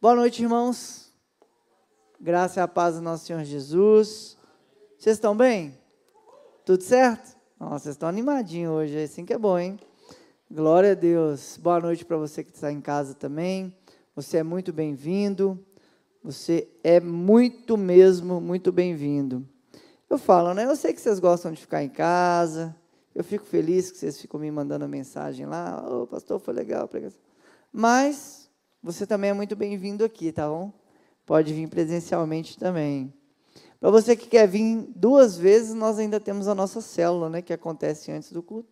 Boa noite, irmãos. Graça e a paz do nosso Senhor Jesus. Vocês estão bem? Tudo certo? Nossa, vocês estão animadinhos hoje, é assim que é bom, hein? Glória a Deus. Boa noite para você que está em casa também. Você é muito bem-vindo. Você é muito mesmo, muito bem-vindo. Eu falo, né? Eu sei que vocês gostam de ficar em casa. Eu fico feliz que vocês ficam me mandando mensagem lá. Ô, oh, pastor, foi legal. Mas você também é muito bem-vindo aqui, tá bom? Pode vir presencialmente também. Para você que quer vir duas vezes, nós ainda temos a nossa célula, né, que acontece antes do culto.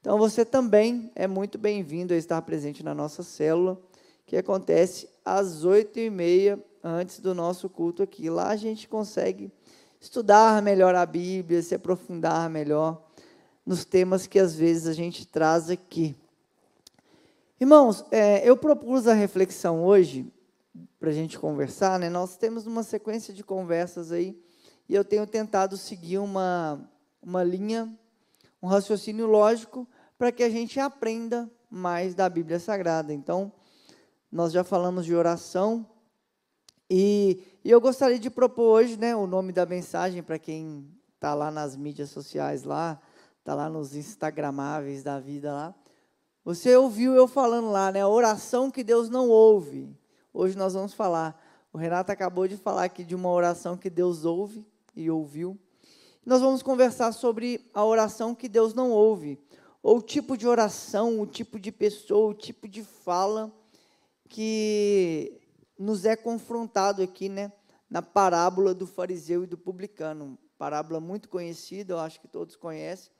Então você também é muito bem-vindo a estar presente na nossa célula, que acontece às oito e meia antes do nosso culto aqui. Lá a gente consegue estudar melhor a Bíblia, se aprofundar melhor nos temas que às vezes a gente traz aqui. Irmãos, é, eu propus a reflexão hoje, para a gente conversar, né? Nós temos uma sequência de conversas aí, e eu tenho tentado seguir uma, uma linha, um raciocínio lógico, para que a gente aprenda mais da Bíblia Sagrada. Então, nós já falamos de oração, e, e eu gostaria de propor hoje né, o nome da mensagem para quem está lá nas mídias sociais, lá, está lá nos Instagramáveis da vida lá. Você ouviu eu falando lá, né? Oração que Deus não ouve. Hoje nós vamos falar. O Renato acabou de falar aqui de uma oração que Deus ouve e ouviu. Nós vamos conversar sobre a oração que Deus não ouve, ou o tipo de oração, o tipo de pessoa, o tipo de fala que nos é confrontado aqui, né, na parábola do fariseu e do publicano, parábola muito conhecida, eu acho que todos conhecem,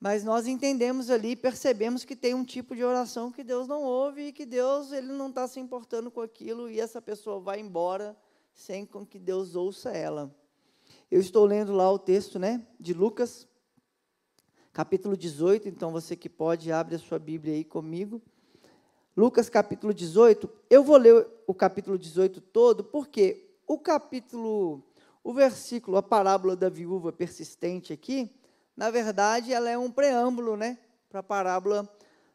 mas nós entendemos ali, percebemos que tem um tipo de oração que Deus não ouve e que Deus ele não está se importando com aquilo e essa pessoa vai embora sem com que Deus ouça ela. Eu estou lendo lá o texto, né, de Lucas, capítulo 18, então você que pode abre a sua Bíblia aí comigo. Lucas capítulo 18, eu vou ler o capítulo 18 todo, porque o capítulo, o versículo, a parábola da viúva persistente aqui, na verdade, ela é um preâmbulo, né, para a parábola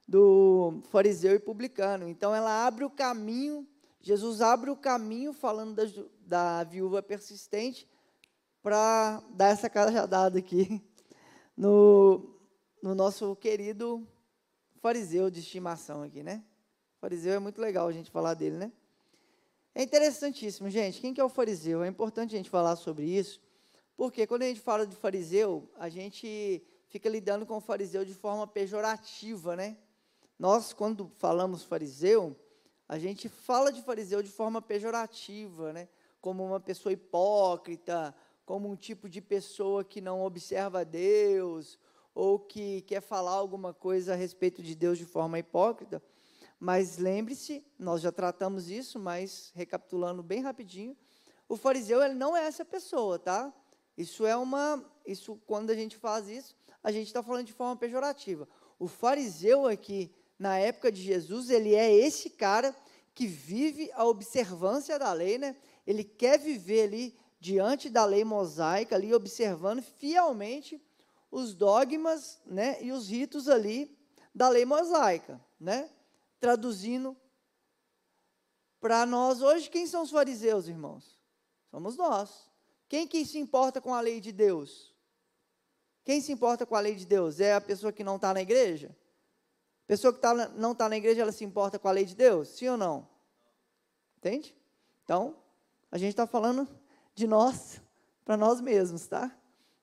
do fariseu e publicano. Então, ela abre o caminho, Jesus abre o caminho, falando da, da viúva persistente, para dar essa cajadada aqui no, no nosso querido fariseu de estimação aqui, né? Fariseu é muito legal a gente falar dele, né? É interessantíssimo, gente. Quem que é o fariseu? É importante a gente falar sobre isso, porque quando a gente fala de fariseu, a gente fica lidando com o fariseu de forma pejorativa, né? Nós, quando falamos fariseu, a gente fala de fariseu de forma pejorativa, né? Como uma pessoa hipócrita, como um tipo de pessoa que não observa Deus, ou que quer falar alguma coisa a respeito de Deus de forma hipócrita. Mas lembre-se, nós já tratamos isso, mas recapitulando bem rapidinho, o fariseu ele não é essa pessoa, tá? Isso é uma, isso quando a gente faz isso, a gente está falando de forma pejorativa. O fariseu aqui na época de Jesus, ele é esse cara que vive a observância da lei, né? Ele quer viver ali diante da lei mosaica, ali observando fielmente os dogmas, né, e os ritos ali da lei mosaica, né? Traduzindo para nós hoje, quem são os fariseus, irmãos? Somos nós. Quem que se importa com a lei de Deus? Quem se importa com a lei de Deus? É a pessoa que não está na igreja? Pessoa que tá, não está na igreja, ela se importa com a lei de Deus? Sim ou não? Entende? Então, a gente está falando de nós para nós mesmos, tá?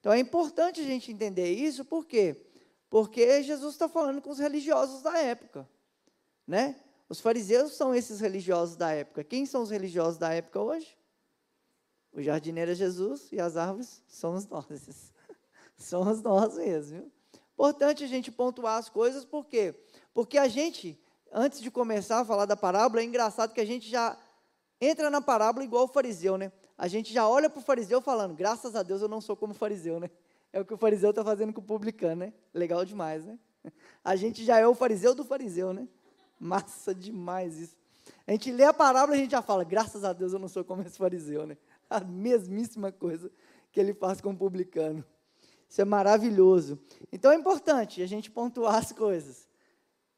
Então é importante a gente entender isso, por quê? Porque Jesus está falando com os religiosos da época, né? Os fariseus são esses religiosos da época. Quem são os religiosos da época hoje? O jardineiro é Jesus e as árvores somos nós. somos nós mesmos. Viu? Importante a gente pontuar as coisas, por quê? Porque a gente, antes de começar a falar da parábola, é engraçado que a gente já entra na parábola igual o fariseu, né? A gente já olha para o fariseu falando, graças a Deus eu não sou como fariseu, né? É o que o fariseu está fazendo com o publicano, né? Legal demais, né? A gente já é o fariseu do fariseu, né? Massa demais isso. A gente lê a parábola e a gente já fala, graças a Deus eu não sou como esse fariseu, né? a mesmíssima coisa que ele faz com o publicano. Isso é maravilhoso. Então é importante a gente pontuar as coisas.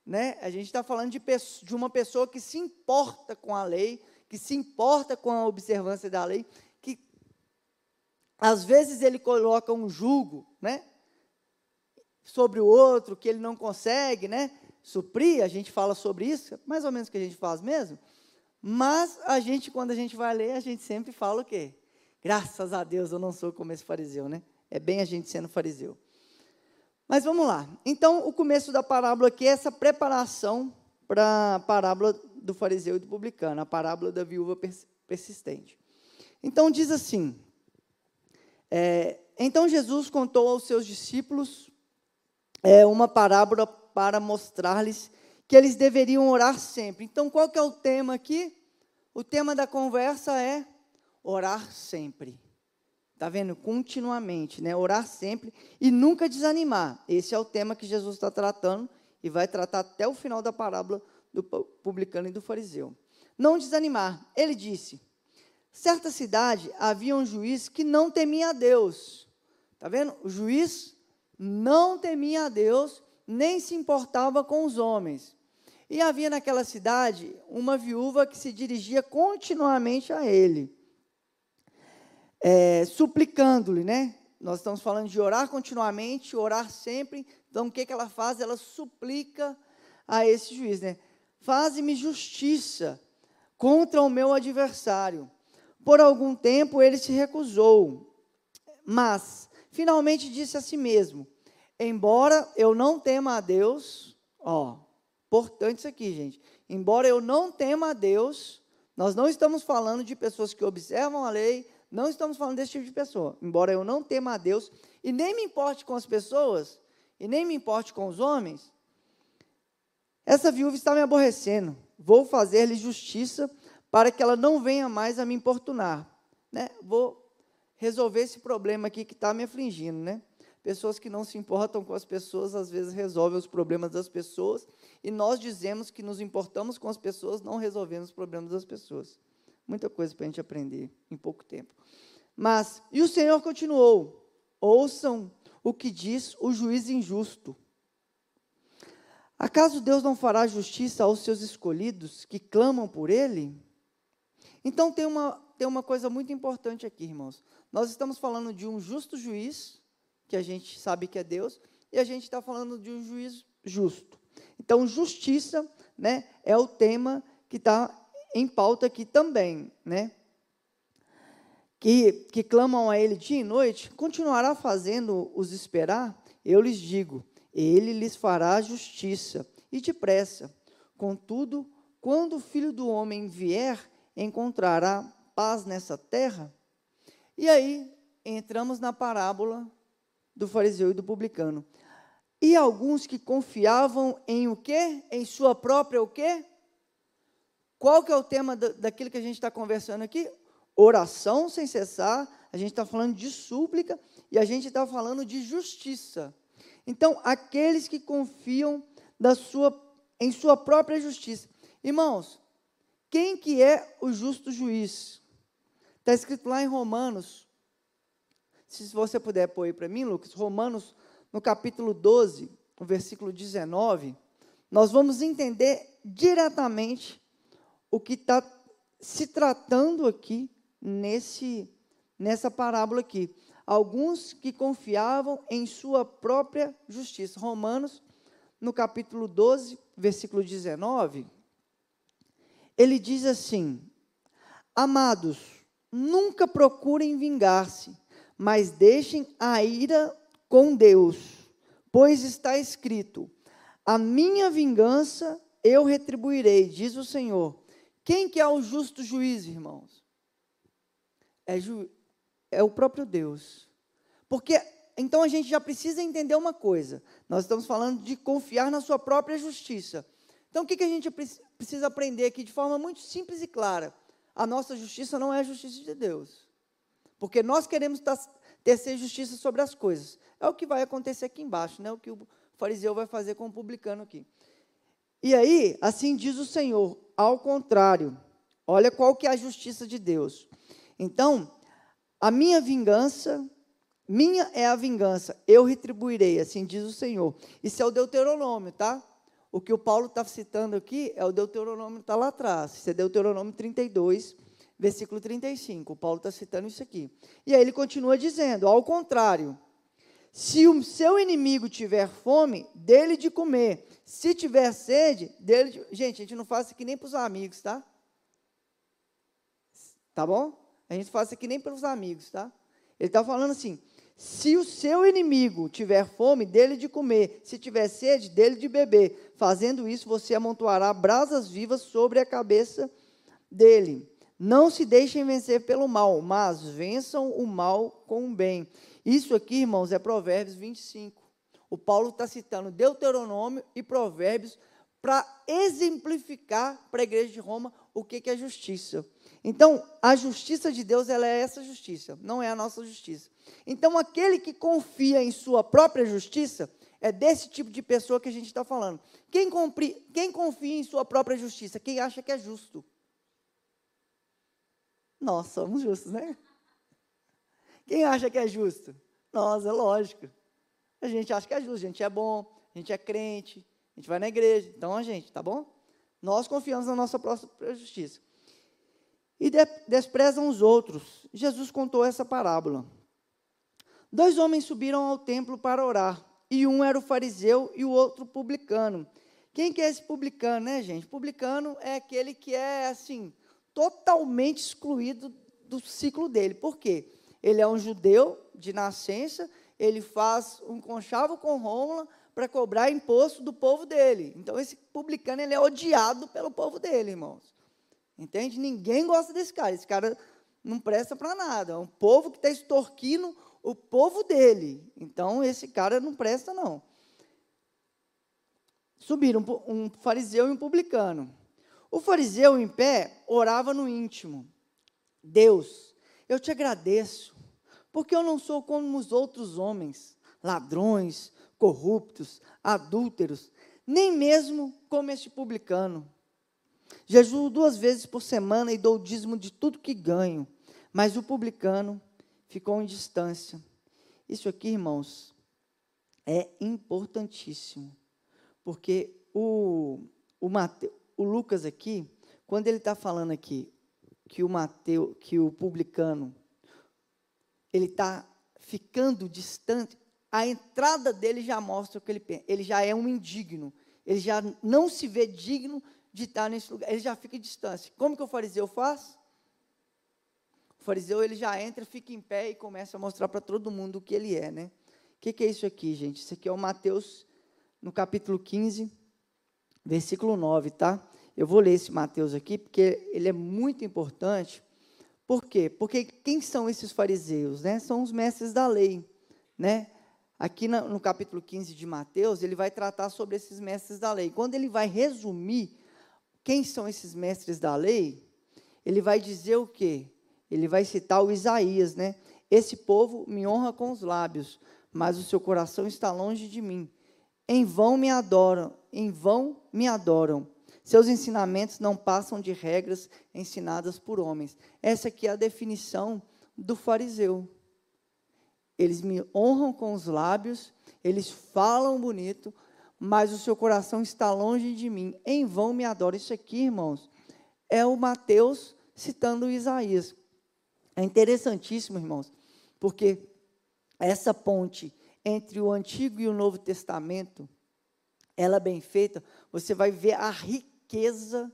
né? A gente está falando de, de uma pessoa que se importa com a lei, que se importa com a observância da lei, que às vezes ele coloca um jugo, né? Sobre o outro, que ele não consegue, né? Suprir, a gente fala sobre isso, mais ou menos o que a gente faz mesmo. Mas a gente, quando a gente vai ler, a gente sempre fala o quê? Graças a Deus eu não sou como esse fariseu, né? É bem a gente sendo fariseu. Mas vamos lá. Então, o começo da parábola aqui é essa preparação para a parábola do fariseu e do publicano, a parábola da viúva persistente. Então, diz assim: é, Então Jesus contou aos seus discípulos é, uma parábola para mostrar-lhes que eles deveriam orar sempre. Então, qual que é o tema aqui? O tema da conversa é orar sempre. Está vendo? Continuamente, né? Orar sempre e nunca desanimar. Esse é o tema que Jesus está tratando e vai tratar até o final da parábola do publicano e do fariseu. Não desanimar. Ele disse: certa cidade havia um juiz que não temia a Deus. Está vendo? O juiz não temia a Deus, nem se importava com os homens. E havia naquela cidade uma viúva que se dirigia continuamente a ele é, suplicando-lhe, né? Nós estamos falando de orar continuamente, orar sempre. Então, o que, que ela faz? Ela suplica a esse juiz, né? Faze-me justiça contra o meu adversário. Por algum tempo ele se recusou, mas finalmente disse a si mesmo: Embora eu não tema a Deus, ó, importante isso aqui, gente. Embora eu não tema a Deus, nós não estamos falando de pessoas que observam a lei, não estamos falando desse tipo de pessoa. Embora eu não tema a Deus e nem me importe com as pessoas, e nem me importe com os homens, essa viúva está me aborrecendo. Vou fazer-lhe justiça para que ela não venha mais a me importunar. Né? Vou resolver esse problema aqui que está me afligindo. Né? Pessoas que não se importam com as pessoas, às vezes resolvem os problemas das pessoas, e nós dizemos que nos importamos com as pessoas, não resolvemos os problemas das pessoas. Muita coisa para a gente aprender em pouco tempo. Mas, e o Senhor continuou: ouçam o que diz o juiz injusto. Acaso Deus não fará justiça aos seus escolhidos que clamam por Ele? Então tem uma, tem uma coisa muito importante aqui, irmãos. Nós estamos falando de um justo juiz, que a gente sabe que é Deus, e a gente está falando de um juiz justo. Então, justiça né, é o tema que está em pauta aqui também, né? Que, que clamam a Ele dia e noite, continuará fazendo-os esperar? Eu lhes digo, Ele lhes fará justiça, e depressa. Contudo, quando o Filho do Homem vier, encontrará paz nessa terra? E aí, entramos na parábola do fariseu e do publicano. E alguns que confiavam em o quê? Em sua própria o quê? Qual que é o tema daquilo que a gente está conversando aqui? Oração sem cessar, a gente está falando de súplica e a gente está falando de justiça. Então, aqueles que confiam da sua, em sua própria justiça. Irmãos, quem que é o justo juiz? Está escrito lá em Romanos. Se você puder pôr aí para mim, Lucas, Romanos, no capítulo 12, no versículo 19, nós vamos entender diretamente o que está se tratando aqui nesse, nessa parábola aqui. Alguns que confiavam em sua própria justiça. Romanos, no capítulo 12, versículo 19, ele diz assim: Amados, nunca procurem vingar-se, mas deixem a ira com Deus, pois está escrito: A minha vingança eu retribuirei, diz o Senhor. Quem que é o justo juiz, irmãos? É, ju, é o próprio Deus. Porque então a gente já precisa entender uma coisa. Nós estamos falando de confiar na sua própria justiça. Então o que, que a gente precisa aprender aqui de forma muito simples e clara? A nossa justiça não é a justiça de Deus. Porque nós queremos ter justiça sobre as coisas. É o que vai acontecer aqui embaixo, né? O que o fariseu vai fazer com o publicano aqui. E aí, assim diz o Senhor, ao contrário, olha qual que é a justiça de Deus. Então, a minha vingança, minha é a vingança, eu retribuirei, assim diz o Senhor. Isso é o Deuteronômio, tá? O que o Paulo está citando aqui é o Deuteronômio, está lá atrás. Isso é Deuteronômio 32, versículo 35. O Paulo está citando isso aqui. E aí ele continua dizendo: ao contrário, se o seu inimigo tiver fome, dele de comer. Se tiver sede, dele de... Gente, a gente não faz isso aqui nem para os amigos, tá? Tá bom? A gente faz isso aqui nem para os amigos, tá? Ele está falando assim: se o seu inimigo tiver fome, dele de comer, se tiver sede, dele de beber. Fazendo isso, você amontoará brasas vivas sobre a cabeça dele. Não se deixem vencer pelo mal, mas vençam o mal com o bem. Isso aqui, irmãos, é Provérbios 25. O Paulo está citando Deuteronômio e Provérbios para exemplificar para a igreja de Roma o que, que é justiça. Então, a justiça de Deus ela é essa justiça, não é a nossa justiça. Então, aquele que confia em sua própria justiça é desse tipo de pessoa que a gente está falando. Quem, compri, quem confia em sua própria justiça? Quem acha que é justo? Nós somos justos, né? Quem acha que é justo? Nós, é lógico. A gente acha que é justo, a gente é bom, a gente é crente, a gente vai na igreja. Então, a gente, tá bom? Nós confiamos na nossa própria justiça e de, desprezam os outros. Jesus contou essa parábola. Dois homens subiram ao templo para orar, e um era o fariseu e o outro publicano. Quem que é esse publicano, né, gente? Publicano é aquele que é assim, totalmente excluído do ciclo dele. Por quê? Ele é um judeu de nascença, ele faz um conchavo com Rômula para cobrar imposto do povo dele. Então esse publicano ele é odiado pelo povo dele, irmãos. Entende? Ninguém gosta desse cara. Esse cara não presta para nada. É um povo que está extorquindo o povo dele. Então, esse cara não presta, não. Subiram um fariseu e um publicano. O fariseu, em pé, orava no íntimo: Deus, eu te agradeço, porque eu não sou como os outros homens, ladrões, corruptos, adúlteros, nem mesmo como este publicano. Jejuo duas vezes por semana e dou o dízimo de tudo que ganho. Mas o publicano ficou em distância. Isso aqui, irmãos, é importantíssimo. Porque o, o, Mate, o Lucas aqui, quando ele está falando aqui que o Mateu, que o publicano, ele está ficando distante, a entrada dele já mostra o que ele pensa. Ele já é um indigno. Ele já não se vê digno de estar nesse lugar. Ele já fica distância. Como que o fariseu faz? O fariseu ele já entra, fica em pé e começa a mostrar para todo mundo o que ele é, né? O que, que é isso aqui, gente? Isso aqui é o Mateus, no capítulo 15, versículo 9, tá? Eu vou ler esse Mateus aqui, porque ele é muito importante. Por quê? Porque quem são esses fariseus? Né? São os mestres da lei. Né? Aqui no, no capítulo 15 de Mateus, ele vai tratar sobre esses mestres da lei. Quando ele vai resumir quem são esses mestres da lei? Ele vai dizer o quê? Ele vai citar o Isaías, né? Esse povo me honra com os lábios, mas o seu coração está longe de mim. Em vão me adoram, em vão me adoram. Seus ensinamentos não passam de regras ensinadas por homens. Essa aqui é a definição do fariseu. Eles me honram com os lábios, eles falam bonito, mas o seu coração está longe de mim. Em vão me adora. Isso aqui, irmãos, é o Mateus citando Isaías. É interessantíssimo, irmãos, porque essa ponte entre o Antigo e o Novo Testamento, ela bem feita, você vai ver a riqueza,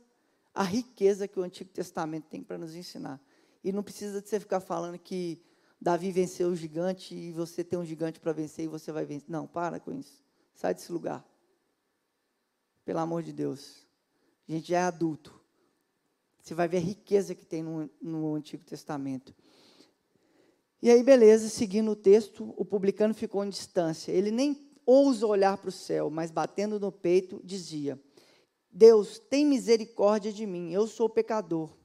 a riqueza que o Antigo Testamento tem para nos ensinar. E não precisa de você ficar falando que Davi venceu o gigante e você tem um gigante para vencer e você vai vencer. Não, para com isso. Sai desse lugar. Pelo amor de Deus. A gente já é adulto. Você vai ver a riqueza que tem no, no Antigo Testamento. E aí, beleza, seguindo o texto, o publicano ficou em distância. Ele nem ousa olhar para o céu, mas batendo no peito, dizia: Deus, tem misericórdia de mim, eu sou pecador.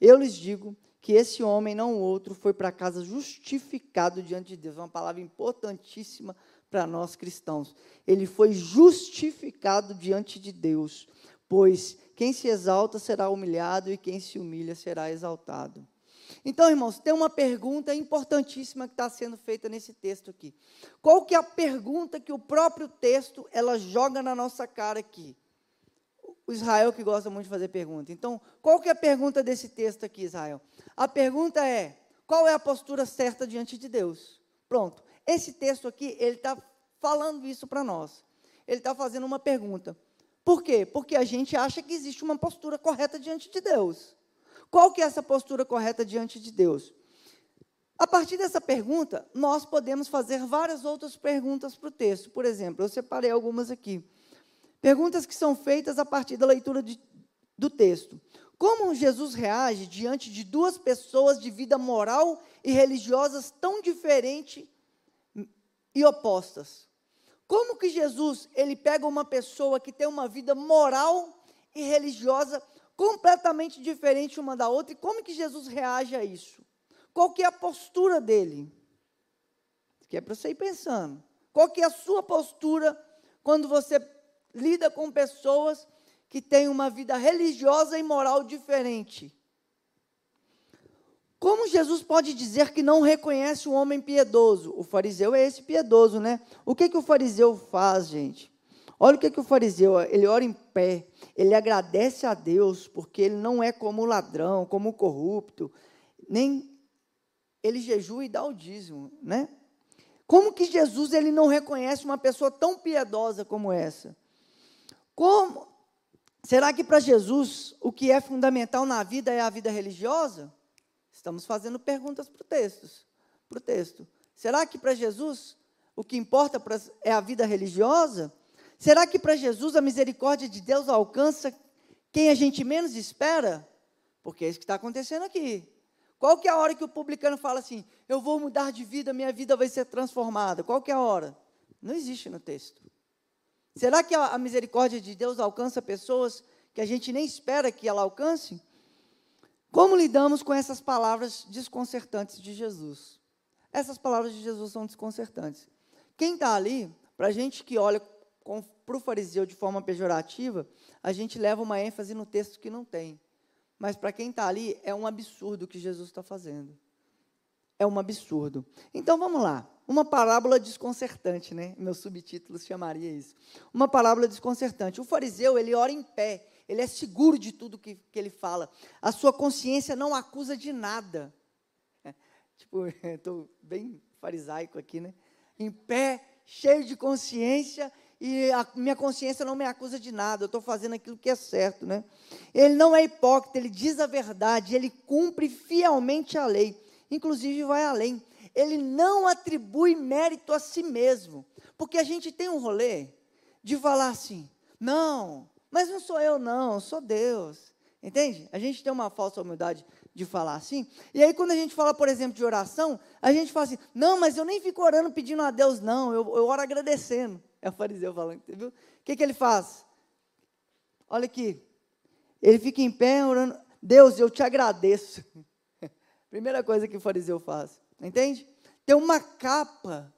Eu lhes digo que esse homem, não o outro, foi para casa justificado diante de Deus. Uma palavra importantíssima para nós cristãos. Ele foi justificado diante de Deus, pois quem se exalta será humilhado e quem se humilha será exaltado. Então, irmãos, tem uma pergunta importantíssima que está sendo feita nesse texto aqui. Qual que é a pergunta que o próprio texto ela joga na nossa cara aqui? o Israel que gosta muito de fazer pergunta. Então, qual que é a pergunta desse texto aqui, Israel? A pergunta é: qual é a postura certa diante de Deus? Pronto. Esse texto aqui, ele está falando isso para nós. Ele está fazendo uma pergunta. Por quê? Porque a gente acha que existe uma postura correta diante de Deus. Qual que é essa postura correta diante de Deus? A partir dessa pergunta, nós podemos fazer várias outras perguntas para o texto. Por exemplo, eu separei algumas aqui. Perguntas que são feitas a partir da leitura de, do texto. Como Jesus reage diante de duas pessoas de vida moral e religiosas tão diferentes e opostas? Como que Jesus, ele pega uma pessoa que tem uma vida moral e religiosa completamente diferente uma da outra e como que Jesus reage a isso? Qual que é a postura dele? Que é para você ir pensando. Qual que é a sua postura quando você lida com pessoas que têm uma vida religiosa e moral diferente. Como Jesus pode dizer que não reconhece o homem piedoso? O fariseu é esse piedoso, né? O que, que o fariseu faz, gente? Olha o que, que o fariseu, ele ora em pé, ele agradece a Deus, porque ele não é como ladrão, como corrupto, nem ele jejua e dá o dízimo, né? Como que Jesus ele não reconhece uma pessoa tão piedosa como essa? Como? Será que para Jesus o que é fundamental na vida é a vida religiosa? Estamos fazendo perguntas para o texto. Para o texto. Será que para Jesus o que importa é a vida religiosa? Será que para Jesus a misericórdia de Deus alcança quem a gente menos espera? Porque é isso que está acontecendo aqui. Qual que é a hora que o publicano fala assim, eu vou mudar de vida, minha vida vai ser transformada? Qual que é a hora? Não existe no texto. Será que a, misericórdia de Deus alcança pessoas que a gente nem espera que ela alcance? Como lidamos com essas palavras desconcertantes de Jesus? Essas palavras de Jesus são desconcertantes. Quem está ali, para a gente que olha para o fariseu de forma pejorativa, a gente leva uma ênfase no texto que não tem. Mas para quem está ali, é um absurdo o que Jesus está fazendo. É um absurdo. Então vamos lá. Uma parábola desconcertante, né? Meu subtítulo chamaria isso. Uma parábola desconcertante. O fariseu, ele ora em pé, ele é seguro de tudo que, que ele fala. A sua consciência não acusa de nada. É, tipo, estou bem farisaico aqui, né? Em pé, cheio de consciência, e a minha consciência não me acusa de nada, eu estou fazendo aquilo que é certo, né? Ele não é hipócrita, ele diz a verdade, ele cumpre fielmente a lei, inclusive vai além ele não atribui mérito a si mesmo. Porque a gente tem um rolê de falar assim: não, mas não sou eu, não, sou Deus. Entende? A gente tem uma falsa humildade de falar assim. E aí, quando a gente fala, por exemplo, de oração, a gente fala assim: não, mas eu nem fico orando pedindo a Deus, não, eu, eu oro agradecendo. É o fariseu falando, entendeu? O que, que ele faz? Olha aqui. Ele fica em pé orando: Deus, eu te agradeço. Primeira coisa que o fariseu faz. Entende? Tem uma capa.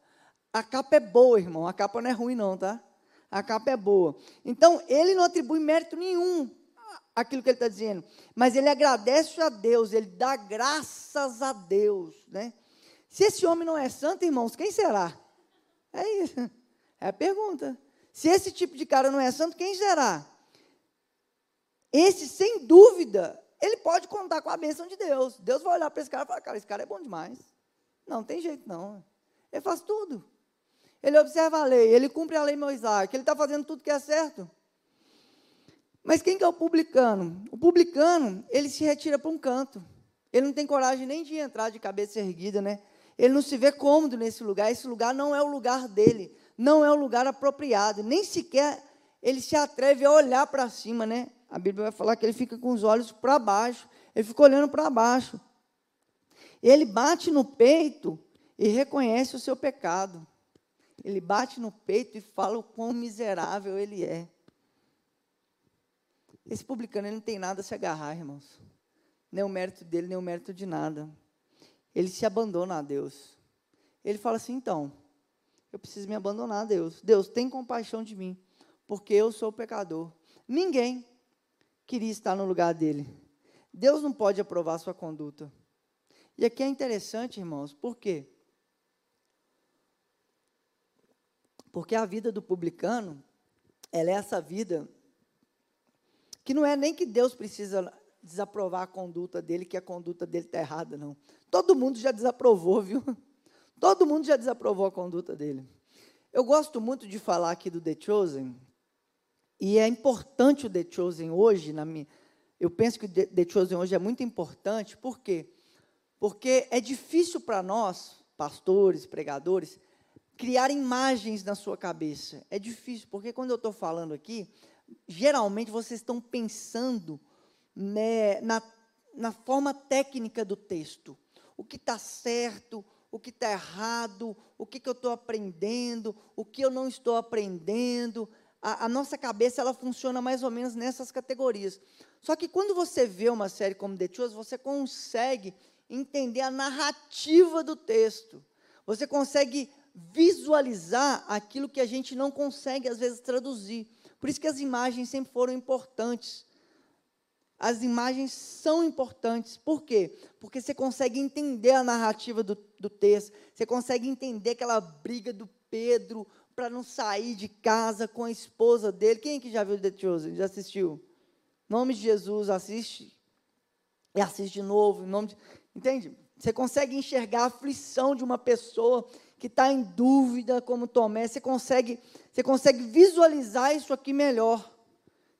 A capa é boa, irmão. A capa não é ruim, não, tá? A capa é boa. Então, ele não atribui mérito nenhum àquilo que ele está dizendo. Mas ele agradece a Deus, ele dá graças a Deus. Né? Se esse homem não é santo, irmãos, quem será? É isso. É a pergunta. Se esse tipo de cara não é santo, quem será? Esse, sem dúvida, ele pode contar com a bênção de Deus. Deus vai olhar para esse cara e falar, cara, esse cara é bom demais. Não, tem jeito não. Ele faz tudo. Ele observa a lei, ele cumpre a lei Moisés, ele está fazendo tudo que é certo. Mas quem que é o publicano? O publicano, ele se retira para um canto. Ele não tem coragem nem de entrar de cabeça erguida, né? Ele não se vê cômodo nesse lugar. Esse lugar não é o lugar dele, não é o lugar apropriado. Nem sequer ele se atreve a olhar para cima, né? A Bíblia vai falar que ele fica com os olhos para baixo. Ele fica olhando para baixo. Ele bate no peito e reconhece o seu pecado. Ele bate no peito e fala o quão miserável ele é. Esse publicano ele não tem nada a se agarrar, irmãos. Nem o mérito dele, nem o mérito de nada. Ele se abandona a Deus. Ele fala assim: então, eu preciso me abandonar a Deus. Deus, tem compaixão de mim, porque eu sou pecador. Ninguém queria estar no lugar dele. Deus não pode aprovar sua conduta. E aqui é interessante, irmãos, por quê? Porque a vida do publicano, ela é essa vida que não é nem que Deus precisa desaprovar a conduta dele, que a conduta dele está errada, não. Todo mundo já desaprovou, viu? Todo mundo já desaprovou a conduta dele. Eu gosto muito de falar aqui do The Chosen, e é importante o The Chosen hoje, na minha, eu penso que o The Chosen hoje é muito importante, por quê? Porque é difícil para nós, pastores, pregadores, criar imagens na sua cabeça. É difícil, porque quando eu estou falando aqui, geralmente vocês estão pensando né, na, na forma técnica do texto. O que está certo, o que está errado, o que, que eu estou aprendendo, o que eu não estou aprendendo. A, a, nossa cabeça ela funciona mais ou menos nessas categorias. Só que quando você vê uma série como The Chosen, você consegue entender a narrativa do texto. Você consegue visualizar aquilo que a gente não consegue, às vezes, traduzir. Por isso que as imagens sempre foram importantes. As imagens são importantes. Por quê? Porque você consegue entender a narrativa do, do texto, você consegue entender aquela briga do Pedro para não sair de casa com a esposa dele. Quem que já viu The Chosen? Já assistiu? Em nome de Jesus, assiste. E assiste de novo. Em nome de... Entende? Você consegue enxergar a aflição de uma pessoa que está em dúvida, como Tomé, você consegue, você consegue visualizar isso aqui melhor.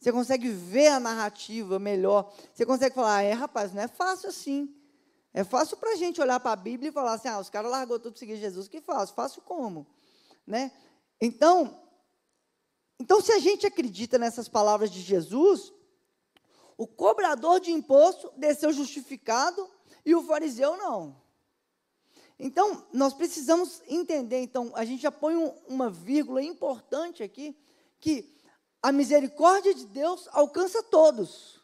Você consegue ver a narrativa melhor. Você consegue falar, é rapaz, não é fácil assim. É fácil para a gente olhar para a Bíblia e falar assim, ah, os caras largou tudo para seguir Jesus, que fácil? Fácil como? Né? Então, então, se a gente acredita nessas palavras de Jesus, o cobrador de imposto desceu justificado e o fariseu não. Então, nós precisamos entender, então, a gente já põe um, uma vírgula importante aqui, que a misericórdia de Deus alcança todos.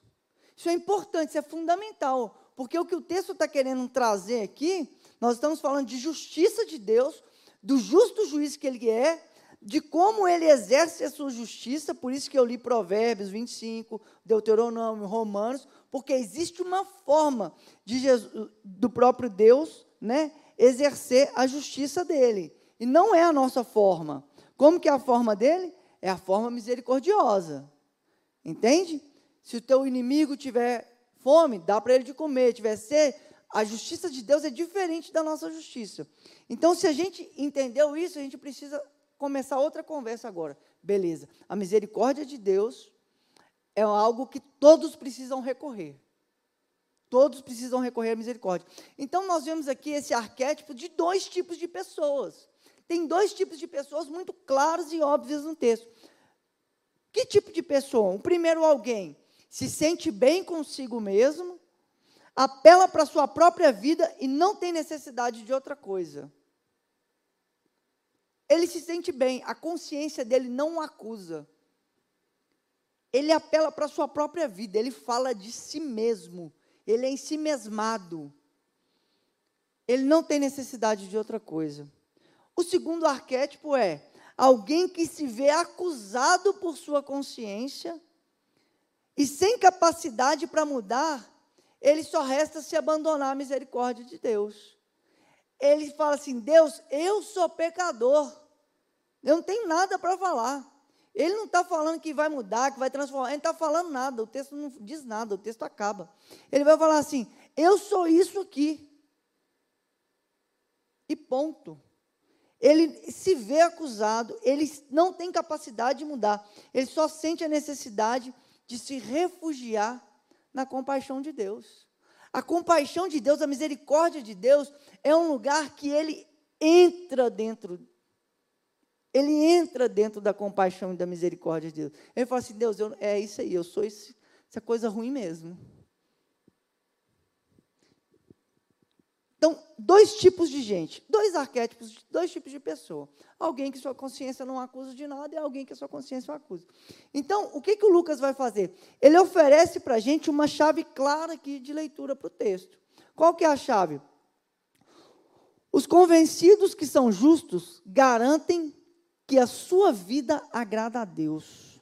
Isso é importante, isso é fundamental, porque o que o texto está querendo trazer aqui, nós estamos falando de justiça de Deus, do justo juiz que ele é, de como ele exerce a sua justiça, por isso que eu li Provérbios 25, Deuteronômio, Romanos, porque existe uma forma de Jesus, do próprio Deus, né, exercer a justiça dele. E não é a nossa forma. Como que é a forma dele? É a forma misericordiosa. Entende? Se o teu inimigo tiver fome, dá para ele de comer, tiver sede, a justiça de Deus é diferente da nossa justiça. Então, se a gente entendeu isso, a gente precisa começar outra conversa agora. Beleza. A misericórdia de Deus é algo que todos precisam recorrer. Todos precisam recorrer à misericórdia. Então, nós vemos aqui esse arquétipo de dois tipos de pessoas. Tem dois tipos de pessoas muito claros e óbvios no texto. Que tipo de pessoa? O primeiro, alguém se sente bem consigo mesmo, apela para a sua própria vida e não tem necessidade de outra coisa. Ele se sente bem, a consciência dele não o acusa. Ele apela para a sua própria vida, ele fala de si mesmo ele é em si mesmado. Ele não tem necessidade de outra coisa. O segundo arquétipo é alguém que se vê acusado por sua consciência e sem capacidade para mudar, ele só resta se abandonar à misericórdia de Deus. Ele fala assim: Deus, eu sou pecador, eu não tenho nada para falar. Ele não está falando que vai mudar, que vai transformar, ele não está falando nada, o texto não diz nada, o texto acaba. Ele vai falar assim: eu sou isso aqui. E ponto. Ele se vê acusado, ele não tem capacidade de mudar, ele só sente a necessidade de se refugiar na compaixão de Deus. A compaixão de Deus, a misericórdia de Deus, é um lugar que ele entra dentro ele entra dentro da compaixão e da misericórdia de Deus. Ele fala assim: Deus, eu, é isso aí, eu sou esse, essa coisa ruim mesmo. Então, dois tipos de gente, dois arquétipos, dois tipos de pessoa. Alguém que sua consciência não acusa de nada e alguém que sua consciência acusa. Então, o que, que o Lucas vai fazer? Ele oferece para a gente uma chave clara aqui de leitura para o texto. Qual que é a chave? Os convencidos que são justos garantem que a sua vida agrada a Deus.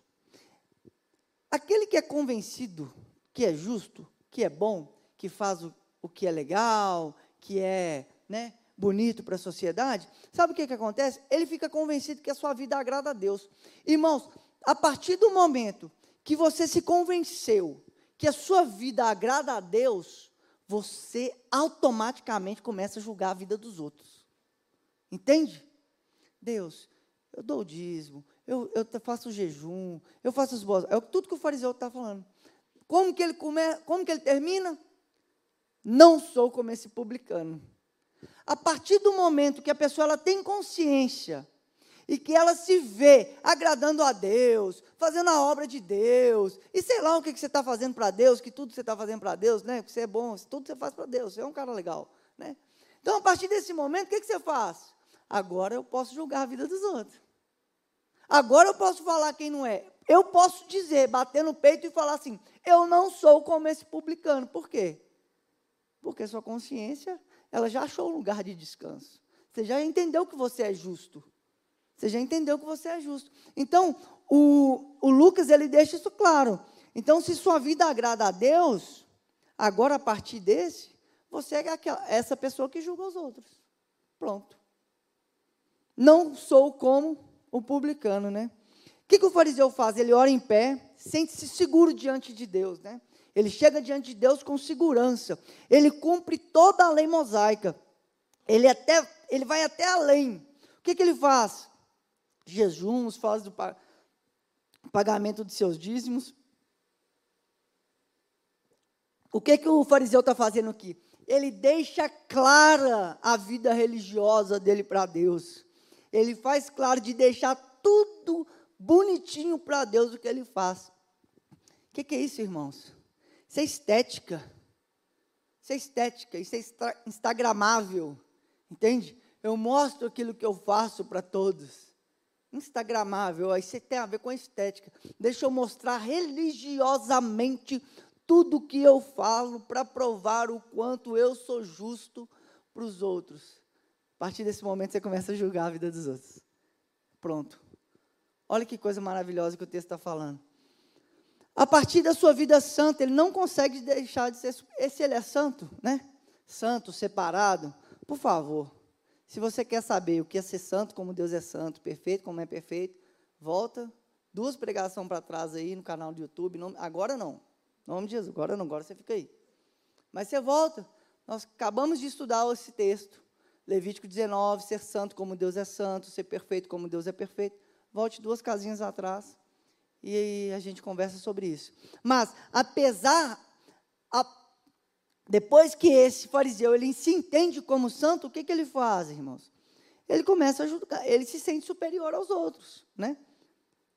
Aquele que é convencido que é justo, que é bom, que faz o, o que é legal, que é né, bonito para a sociedade, sabe o que, que acontece? Ele fica convencido que a sua vida agrada a Deus. Irmãos, a partir do momento que você se convenceu que a sua vida agrada a Deus, você automaticamente começa a julgar a vida dos outros. Entende? Deus, eu dou o dízimo, eu, eu faço o jejum, eu faço os boas. É tudo que o fariseu está falando. Como que ele come, como que ele termina? Não sou como esse publicano. A partir do momento que a pessoa ela tem consciência e que ela se vê agradando a Deus, fazendo a obra de Deus, e sei lá o que, que você está fazendo para Deus, que tudo você está fazendo para Deus, né? Que você é bom, tudo você faz para Deus, você é um cara legal, né? Então, a partir desse momento, o que, que você faz? Agora eu posso julgar a vida dos outros. Agora eu posso falar quem não é. Eu posso dizer, bater no peito e falar assim: eu não sou como esse publicano. Por quê? Porque sua consciência, ela já achou um lugar de descanso. Você já entendeu que você é justo. Você já entendeu que você é justo. Então, o, o Lucas, ele deixa isso claro. Então, se sua vida agrada a Deus, agora a partir desse, você é aquela, essa pessoa que julga os outros. Pronto. Não sou como o publicano, né? O que, que o fariseu faz? Ele ora em pé, sente-se seguro diante de Deus, né? Ele chega diante de Deus com segurança. Ele cumpre toda a lei mosaica. Ele, até, ele vai até além. O que, que ele faz? Jejuns, faz do pagamento de seus dízimos. O que, que o fariseu está fazendo aqui? Ele deixa clara a vida religiosa dele para Deus ele faz claro de deixar tudo bonitinho para Deus o que ele faz. O que, que, é isso, irmãos? Isso é estética. Isso é estética, isso é instagramável. Entende? Eu mostro aquilo que eu faço para todos. Instagramável, isso tem a ver com a estética. Deixa eu mostrar religiosamente tudo que eu falo para provar o quanto eu sou justo para os outros. A partir desse momento você começa a julgar a vida dos outros. Pronto. Olha que coisa maravilhosa que o texto está falando. A partir da sua vida santa, ele não consegue deixar de ser. Se ele é santo, né? Santo, separado. Por favor, se você quer saber o que é ser santo, como Deus é santo, perfeito, como é perfeito, volta duas pregações para trás aí no canal do YouTube. Não, agora não. Em nome de Jesus, agora não, agora você fica aí. Mas você volta. Nós acabamos de estudar esse texto. Levítico 19, ser santo como Deus é santo, ser perfeito como Deus é perfeito. Volte duas casinhas atrás e a gente conversa sobre isso. Mas, apesar, a, depois que esse fariseu ele se entende como santo, o que, que ele faz, irmãos? Ele começa a julgar, ele se sente superior aos outros, né?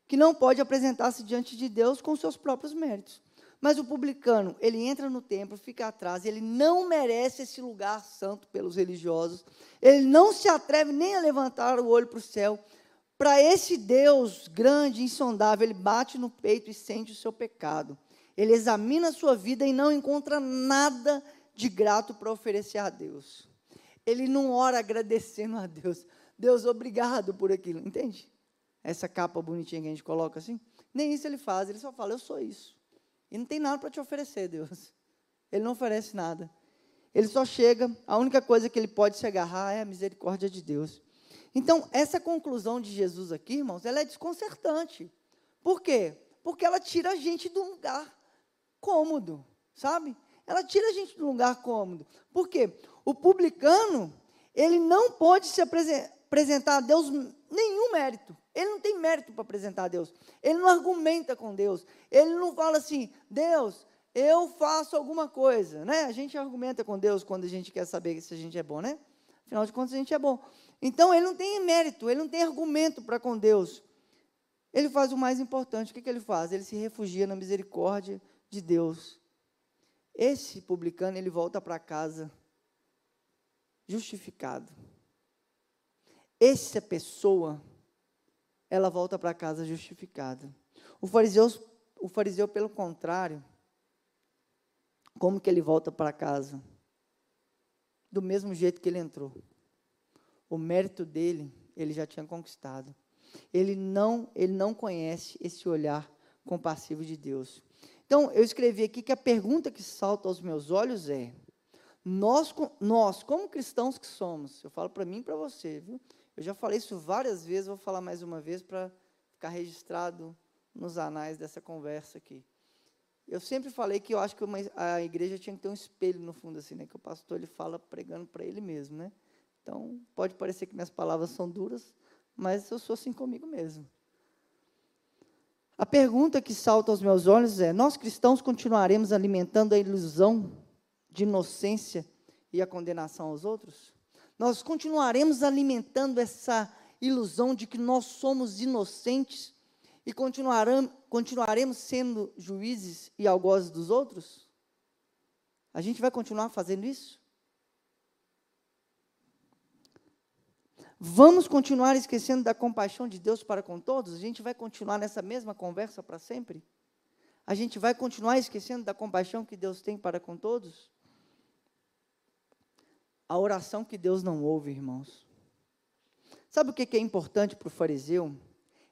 Que não pode apresentar-se diante de Deus com seus próprios méritos. Mas o publicano, ele entra no templo, fica atrás, ele não merece esse lugar santo pelos religiosos, ele não se atreve nem a levantar o olho para o céu. Para esse Deus grande, insondável, ele bate no peito e sente o seu pecado. Ele examina a sua vida e não encontra nada de grato para oferecer a Deus. Ele não ora agradecendo a Deus. Deus, obrigado por aquilo. Entende? Essa capa bonitinha que a gente coloca assim. Nem isso ele faz, ele só fala, eu sou isso. E não tem nada para te oferecer, Deus. Ele não oferece nada. Ele só chega, a única coisa que ele pode se agarrar é a misericórdia de Deus. Então, essa conclusão de Jesus aqui, irmãos, ela é desconcertante. Por quê? Porque ela tira a gente um lugar cômodo, sabe? Ela tira a gente um lugar cômodo. Por quê? O publicano, ele não pode se apresentar a Deus nenhum mérito. Ele não tem mérito para apresentar a Deus. Ele não argumenta com Deus. Ele não fala assim, Deus, eu faço alguma coisa. Né? A gente argumenta com Deus quando a gente quer saber se a gente é bom, né? Afinal de contas, a gente é bom. Então, ele não tem mérito, ele não tem argumento para com Deus. Ele faz o mais importante. O que, que ele faz? Ele se refugia na misericórdia de Deus. Esse publicano, ele volta para casa justificado. Essa pessoa ela volta para casa justificada. O fariseu, o fariseu, pelo contrário, como que ele volta para casa? Do mesmo jeito que ele entrou. O mérito dele, ele já tinha conquistado. Ele não, ele não conhece esse olhar compassivo de Deus. Então, eu escrevi aqui que a pergunta que salta aos meus olhos é: nós, nós como cristãos que somos, eu falo para mim e para você, viu? Eu já falei isso várias vezes, vou falar mais uma vez para ficar registrado nos anais dessa conversa aqui. Eu sempre falei que eu acho que uma, a igreja tinha que ter um espelho no fundo, assim, né? Que o pastor ele fala pregando para ele mesmo, né? Então, pode parecer que minhas palavras são duras, mas eu sou assim comigo mesmo. A pergunta que salta aos meus olhos é: nós cristãos continuaremos alimentando a ilusão de inocência e a condenação aos outros? Nós continuaremos alimentando essa ilusão de que nós somos inocentes e continuaremos, sendo juízes e algozes dos outros? A gente vai continuar fazendo isso? Vamos continuar esquecendo da compaixão de Deus para com todos? A gente vai continuar nessa mesma conversa para sempre? A gente vai continuar esquecendo da compaixão que Deus tem para com todos? A oração que Deus não ouve, irmãos. Sabe o que é importante para o fariseu?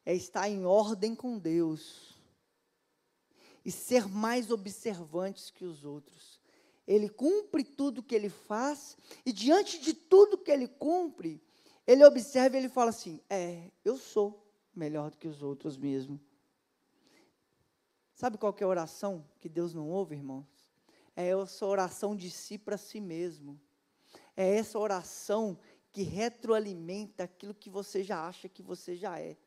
É estar em ordem com Deus e ser mais observantes que os outros. Ele cumpre tudo que ele faz e diante de tudo que ele cumpre, ele observa e ele fala assim: É, eu sou melhor do que os outros mesmo. Sabe qual é a oração que Deus não ouve, irmãos? É essa oração de si para si mesmo. É essa oração que retroalimenta aquilo que você já acha que você já é.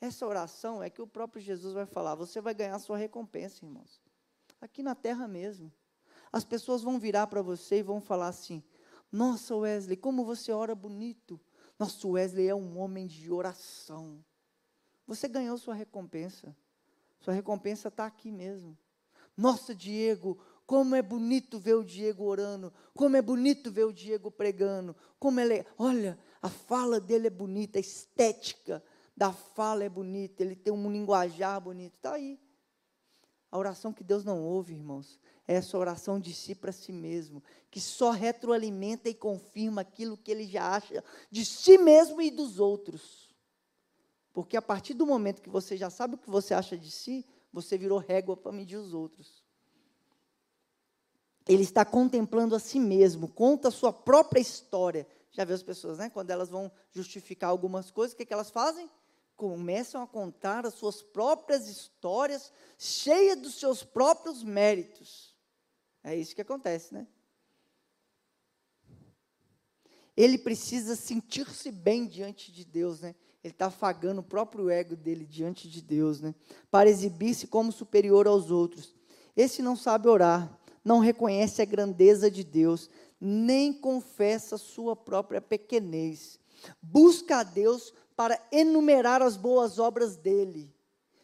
Essa oração é que o próprio Jesus vai falar: você vai ganhar sua recompensa, irmãos. Aqui na terra mesmo. As pessoas vão virar para você e vão falar assim: nossa, Wesley, como você ora bonito. Nosso Wesley é um homem de oração. Você ganhou sua recompensa. Sua recompensa está aqui mesmo. Nossa, Diego, como é bonito ver o Diego orando. Como é bonito ver o Diego pregando. Como ele, é, olha, a fala dele é bonita, a estética da fala é bonita. Ele tem um linguajar bonito. Está aí. A oração que Deus não ouve, irmãos, essa oração de si para si mesmo, que só retroalimenta e confirma aquilo que ele já acha de si mesmo e dos outros. Porque a partir do momento que você já sabe o que você acha de si, você virou régua para medir os outros. Ele está contemplando a si mesmo, conta a sua própria história. Já viu as pessoas, né? Quando elas vão justificar algumas coisas, o que, que elas fazem? Começam a contar as suas próprias histórias, cheias dos seus próprios méritos. É isso que acontece, né? Ele precisa sentir-se bem diante de Deus, né? Ele está afagando o próprio ego dele diante de Deus, né? Para exibir-se como superior aos outros. Esse não sabe orar, não reconhece a grandeza de Deus, nem confessa sua própria pequenez. Busca a Deus para enumerar as boas obras dele.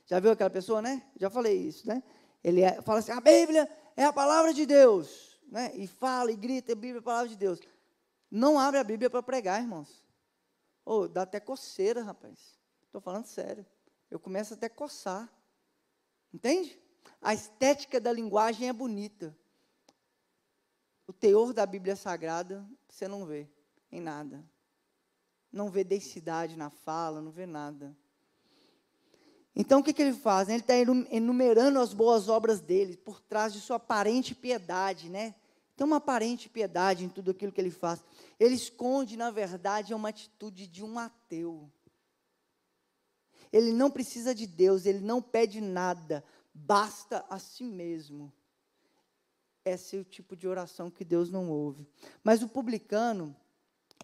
Já viu aquela pessoa, né? Já falei isso, né? Ele é, fala assim: a Bíblia é a palavra de Deus, né? E fala e grita, a Bíblia é a palavra de Deus. Não abre a Bíblia para pregar, irmãos. Oh, dá até coceira, rapaz. Estou falando sério. Eu começo até a coçar. Entende? A estética da linguagem é bonita. O teor da Bíblia Sagrada, você não vê em nada. Não vê densidade na fala, não vê nada. Então o que, que ele faz? Ele está enumerando as boas obras dele, por trás de sua aparente piedade, né? Tem uma aparente piedade em tudo aquilo que ele faz. Ele esconde, na verdade, uma atitude de um ateu. Ele não precisa de Deus, ele não pede nada, basta a si mesmo. Esse é o tipo de oração que Deus não ouve. Mas o publicano,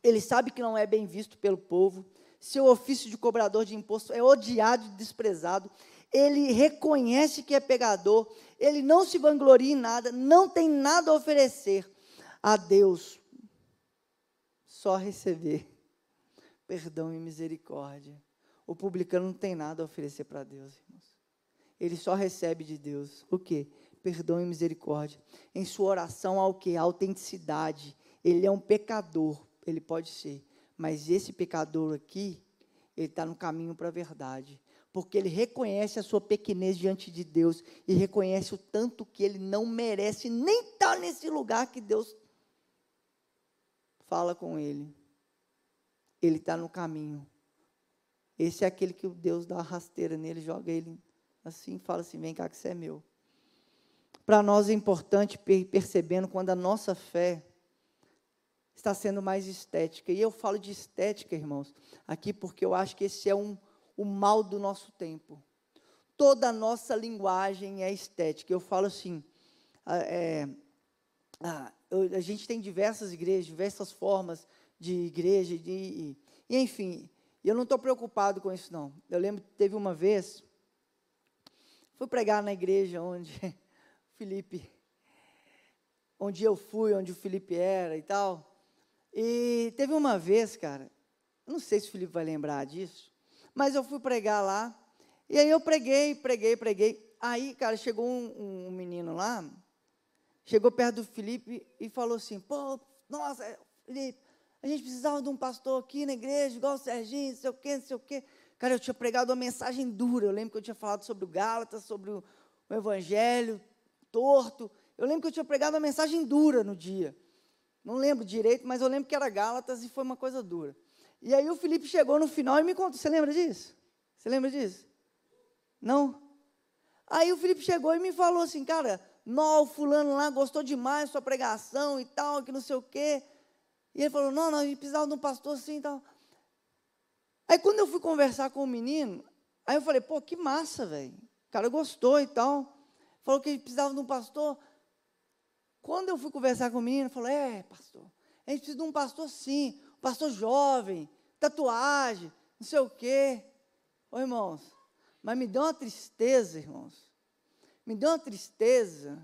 ele sabe que não é bem visto pelo povo, seu ofício de cobrador de imposto é odiado e desprezado, ele reconhece que é pegador, ele não se vangloria em nada, não tem nada a oferecer a Deus, só receber perdão e misericórdia. O publicano não tem nada a oferecer para Deus, irmãos. Ele só recebe de Deus o quê? Perdão e misericórdia. Em sua oração há o quê? A autenticidade. Ele é um pecador, ele pode ser, mas esse pecador aqui, ele está no caminho para a verdade. Porque ele reconhece a sua pequenez diante de Deus e reconhece o tanto que ele não merece nem estar tá nesse lugar que Deus fala com ele. Ele está no caminho. Esse é aquele que Deus dá a rasteira nele, joga ele assim, fala assim: vem cá que você é meu. Para nós é importante percebendo quando a nossa fé está sendo mais estética. E eu falo de estética, irmãos, aqui porque eu acho que esse é um, o mal do nosso tempo. Toda a nossa linguagem é estética. Eu falo assim, é, a, a gente tem diversas igrejas, diversas formas de igreja, de, e, enfim, eu não estou preocupado com isso não. Eu lembro que teve uma vez, fui pregar na igreja onde Felipe, onde eu fui, onde o Felipe era e tal, e teve uma vez, cara, não sei se o Felipe vai lembrar disso, mas eu fui pregar lá, e aí eu preguei, preguei, preguei. Aí, cara, chegou um, um menino lá, chegou perto do Felipe e falou assim: pô, nossa, Felipe, a gente precisava de um pastor aqui na igreja, igual o Serginho, não sei o quê, não sei o quê. Cara, eu tinha pregado uma mensagem dura. Eu lembro que eu tinha falado sobre o Gálatas, sobre o, o Evangelho torto. Eu lembro que eu tinha pregado uma mensagem dura no dia. Não lembro direito, mas eu lembro que era Gálatas e foi uma coisa dura. E aí o Felipe chegou no final e me contou. Você lembra disso? Você lembra disso? Não? Aí o Felipe chegou e me falou assim, cara, não, o fulano lá gostou demais da sua pregação e tal, que não sei o quê. E ele falou, não, não, a gente precisava de um pastor assim e tal. Aí quando eu fui conversar com o menino, aí eu falei, pô, que massa, velho. O cara gostou e tal. Falou que precisava de um pastor. Quando eu fui conversar com o menino, ele falou, é, pastor, a gente precisa de um pastor sim, um pastor jovem, tatuagem, não sei o quê. Ô irmãos, mas me deu uma tristeza, irmãos. Me deu uma tristeza,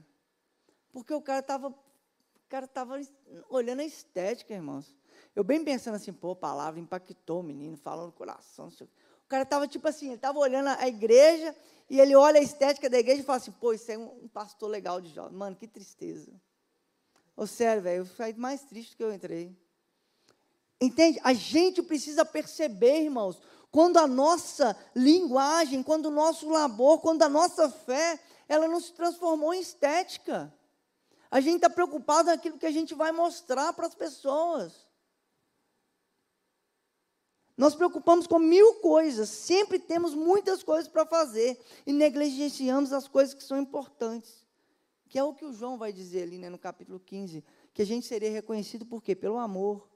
porque o cara estava cara estava olhando a estética, irmãos. Eu bem pensando assim, pô, a palavra impactou o menino, falando no coração. O cara estava tipo assim, ele estava olhando a igreja e ele olha a estética da igreja e fala assim, pô, isso é um, um pastor legal de jovem. Mano, que tristeza. Ô, sério, eu saí mais triste que eu entrei. Entende? A gente precisa perceber, irmãos, quando a nossa linguagem, quando o nosso labor, quando a nossa fé, ela não se transformou em estética. A gente está preocupado naquilo que a gente vai mostrar para as pessoas. Nós preocupamos com mil coisas, sempre temos muitas coisas para fazer e negligenciamos as coisas que são importantes. Que é o que o João vai dizer ali né, no capítulo 15, que a gente seria reconhecido por quê? Pelo amor.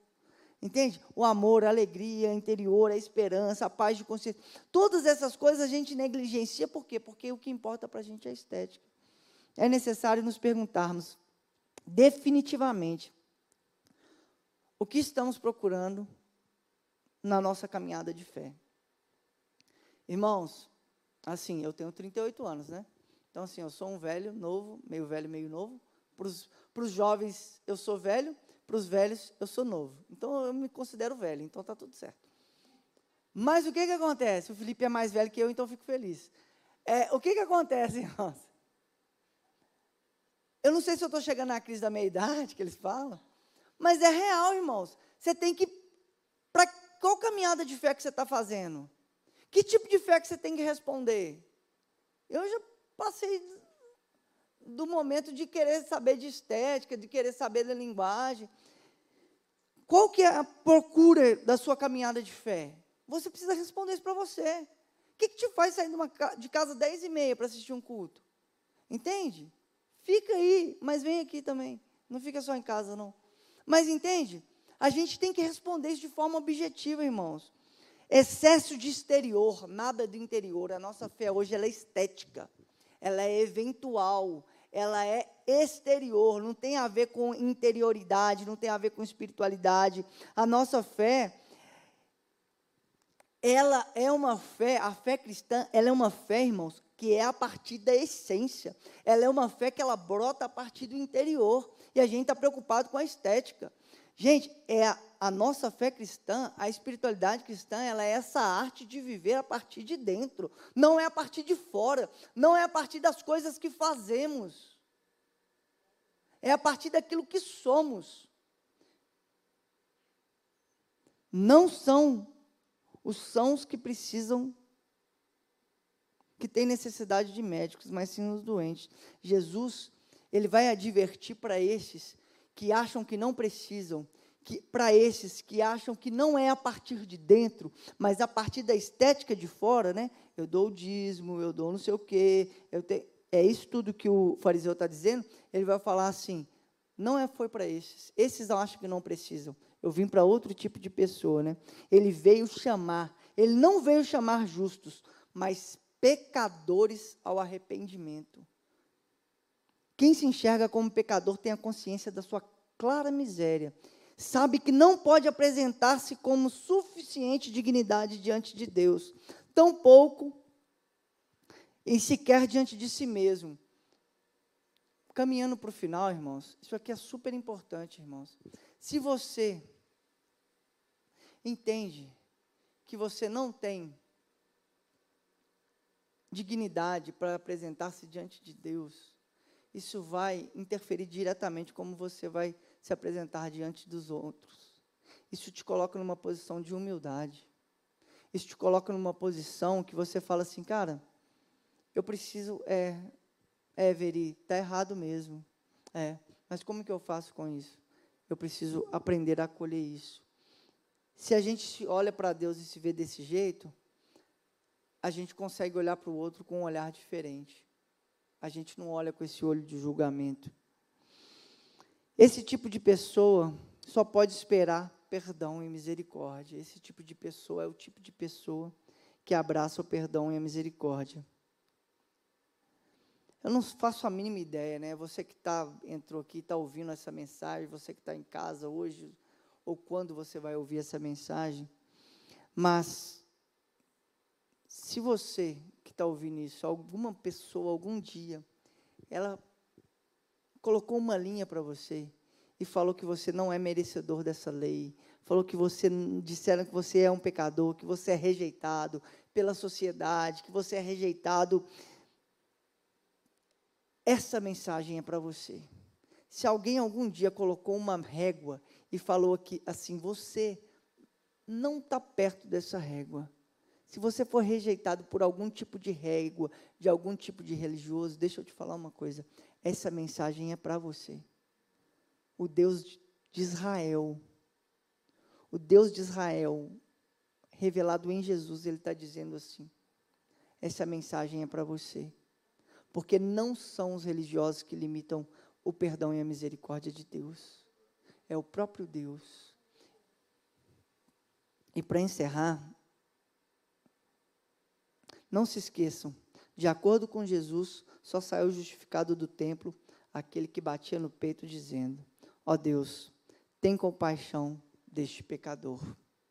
Entende? O amor, a alegria interior, a esperança, a paz de consciência. Todas essas coisas a gente negligencia, por quê? Porque o que importa para a gente é a estética. É necessário nos perguntarmos definitivamente o que estamos procurando na nossa caminhada de fé. Irmãos, assim, eu tenho 38 anos, né? Então, assim, eu sou um velho, novo, meio velho, meio novo. Para os jovens, eu sou velho. Para os velhos, eu sou novo. Então, eu me considero velho. Então, está tudo certo. Mas o que, que acontece? O Felipe é mais velho que eu, então eu fico feliz. É, o que, que acontece, irmãos? Eu não sei se eu estou chegando na crise da meia-idade, que eles falam, mas é real, irmãos. Você tem que. Para qual caminhada de fé que você está fazendo? Que tipo de fé que você tem que responder? Eu já passei do momento de querer saber de estética, de querer saber da linguagem. Qual que é a procura da sua caminhada de fé? Você precisa responder isso para você. O que, que te faz sair de, uma, de casa 10 e meia para assistir um culto? Entende? Fica aí, mas vem aqui também. Não fica só em casa, não. Mas entende? A gente tem que responder isso de forma objetiva, irmãos. Excesso de exterior, nada de interior. A nossa fé hoje é estética, ela é eventual, ela é exterior, não tem a ver com interioridade, não tem a ver com espiritualidade. A nossa fé, ela é uma fé, a fé cristã, ela é uma fé, irmãos, que é a partir da essência. Ela é uma fé que ela brota a partir do interior. E a gente está preocupado com a estética. Gente, é a, a, nossa fé cristã, a espiritualidade cristã, ela é essa arte de viver a partir de dentro. Não é a partir de fora. Não é a partir das coisas que fazemos. É a partir daquilo que somos. Não são os sãos que precisam que têm necessidade de médicos, mas sim os doentes. Jesus, ele vai advertir para esses que acham que não precisam, que para esses que acham que não é a partir de dentro, mas a partir da estética de fora, né? Eu dou o dízimo, eu dou não sei o quê, eu tenho, é isso tudo que o fariseu está dizendo. Ele vai falar assim: não é foi para esses. Esses acham que não precisam. Eu vim para outro tipo de pessoa, né? Ele veio chamar Ele não veio chamar justos, mas pecadores ao arrependimento. Quem se enxerga como pecador tem a consciência da sua clara miséria. Sabe que não pode apresentar-se como suficiente dignidade diante de Deus, tampouco e sequer diante de si mesmo. Caminhando para o final, irmãos, isso aqui é super importante, irmãos. Se você entende que você não tem dignidade para apresentar-se diante de Deus, isso vai interferir diretamente como você vai se apresentar diante dos outros. Isso te coloca numa posição de humildade. Isso te coloca numa posição que você fala assim, cara, eu preciso, é, é, Veri, está errado mesmo. É, mas como que eu faço com isso? Eu preciso aprender a acolher isso. Se a gente olha para Deus e se vê desse jeito, a gente consegue olhar para o outro com um olhar diferente. A gente não olha com esse olho de julgamento. Esse tipo de pessoa só pode esperar perdão e misericórdia. Esse tipo de pessoa é o tipo de pessoa que abraça o perdão e a misericórdia. Eu não faço a mínima ideia, né? Você que tá, entrou aqui, está ouvindo essa mensagem, você que está em casa hoje, ou quando você vai ouvir essa mensagem, mas se você está ouvindo isso, alguma pessoa, algum dia, ela colocou uma linha para você e falou que você não é merecedor dessa lei, falou que você disseram que você é um pecador, que você é rejeitado pela sociedade, que você é rejeitado. Essa mensagem é para você. Se alguém algum dia colocou uma régua e falou aqui assim, você não está perto dessa régua. Se você for rejeitado por algum tipo de régua, de algum tipo de religioso, deixa eu te falar uma coisa. Essa mensagem é para você. O Deus de Israel, o Deus de Israel, revelado em Jesus, ele está dizendo assim: essa mensagem é para você. Porque não são os religiosos que limitam o perdão e a misericórdia de Deus é o próprio Deus. E para encerrar, não se esqueçam, de acordo com Jesus, só saiu justificado do templo aquele que batia no peito dizendo: Ó oh Deus, tem compaixão deste pecador.